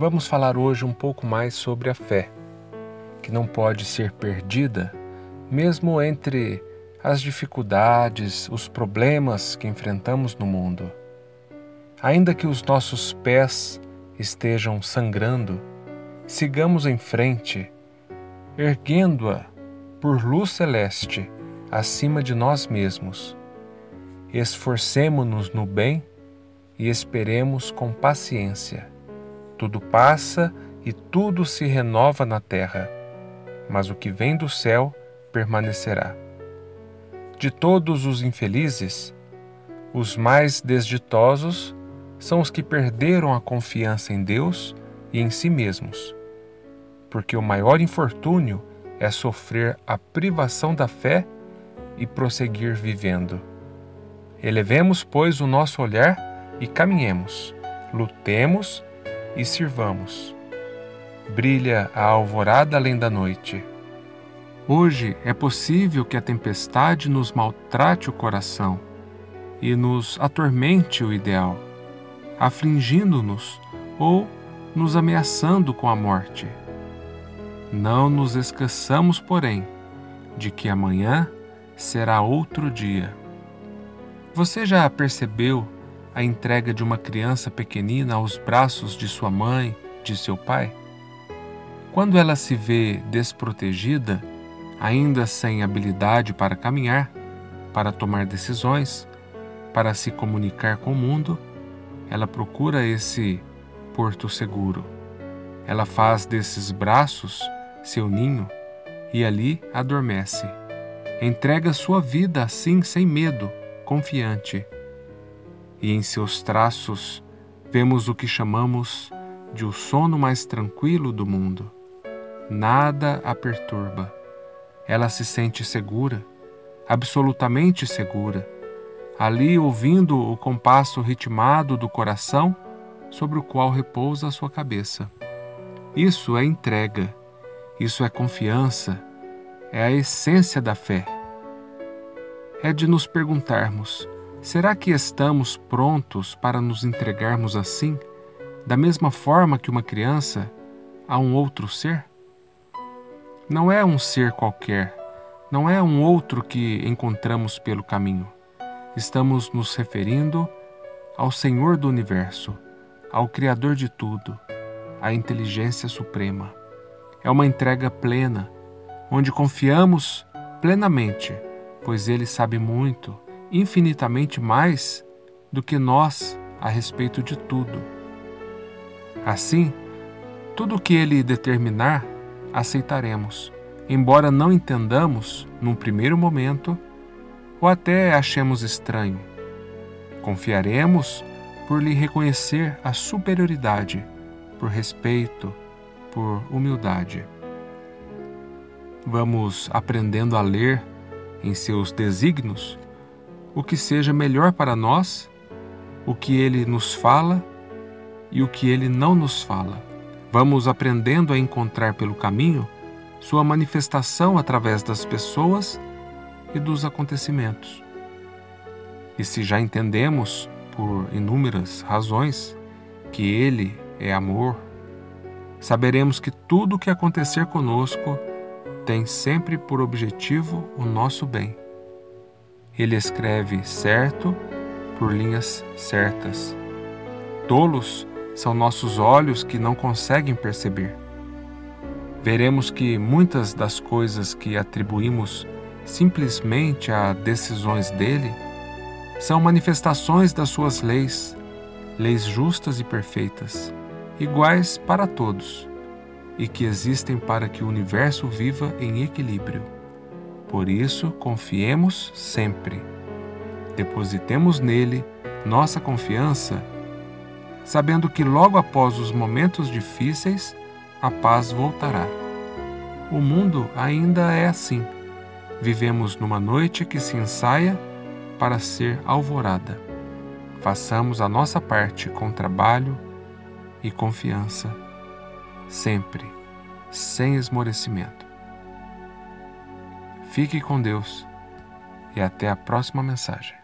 Vamos falar hoje um pouco mais sobre a fé, que não pode ser perdida, mesmo entre as dificuldades, os problemas que enfrentamos no mundo. Ainda que os nossos pés estejam sangrando, sigamos em frente, erguendo-a por luz celeste acima de nós mesmos. Esforcemo-nos no bem e esperemos com paciência tudo passa e tudo se renova na terra, mas o que vem do céu permanecerá. De todos os infelizes, os mais desditosos são os que perderam a confiança em Deus e em si mesmos, porque o maior infortúnio é sofrer a privação da fé e prosseguir vivendo. Elevemos, pois, o nosso olhar e caminhemos, lutemos e sirvamos. Brilha a alvorada além da noite. Hoje é possível que a tempestade nos maltrate o coração e nos atormente o ideal, afligindo-nos ou nos ameaçando com a morte. Não nos esqueçamos, porém, de que amanhã será outro dia. Você já percebeu a entrega de uma criança pequenina aos braços de sua mãe, de seu pai? Quando ela se vê desprotegida, ainda sem habilidade para caminhar, para tomar decisões, para se comunicar com o mundo, ela procura esse porto seguro. Ela faz desses braços seu ninho e ali adormece. Entrega sua vida assim sem medo, confiante e em seus traços vemos o que chamamos de o sono mais tranquilo do mundo. Nada a perturba. Ela se sente segura, absolutamente segura, ali ouvindo o compasso ritmado do coração sobre o qual repousa a sua cabeça. Isso é entrega, isso é confiança, é a essência da fé. É de nos perguntarmos: Será que estamos prontos para nos entregarmos assim, da mesma forma que uma criança, a um outro ser? Não é um ser qualquer, não é um outro que encontramos pelo caminho. Estamos nos referindo ao Senhor do universo, ao Criador de tudo, à inteligência suprema. É uma entrega plena, onde confiamos plenamente, pois Ele sabe muito infinitamente mais do que nós a respeito de tudo. Assim, tudo o que ele determinar, aceitaremos, embora não entendamos num primeiro momento ou até achemos estranho. Confiaremos por lhe reconhecer a superioridade, por respeito, por humildade. Vamos aprendendo a ler em seus desígnios o que seja melhor para nós, o que ele nos fala e o que ele não nos fala. Vamos aprendendo a encontrar pelo caminho sua manifestação através das pessoas e dos acontecimentos. E se já entendemos, por inúmeras razões, que Ele é amor, saberemos que tudo o que acontecer conosco tem sempre por objetivo o nosso bem. Ele escreve certo por linhas certas. Tolos são nossos olhos que não conseguem perceber. Veremos que muitas das coisas que atribuímos simplesmente a decisões dele são manifestações das suas leis, leis justas e perfeitas, iguais para todos, e que existem para que o universo viva em equilíbrio. Por isso, confiemos sempre. Depositemos nele nossa confiança, sabendo que logo após os momentos difíceis, a paz voltará. O mundo ainda é assim. Vivemos numa noite que se ensaia para ser alvorada. Façamos a nossa parte com trabalho e confiança, sempre, sem esmorecimento. Fique com Deus e até a próxima mensagem.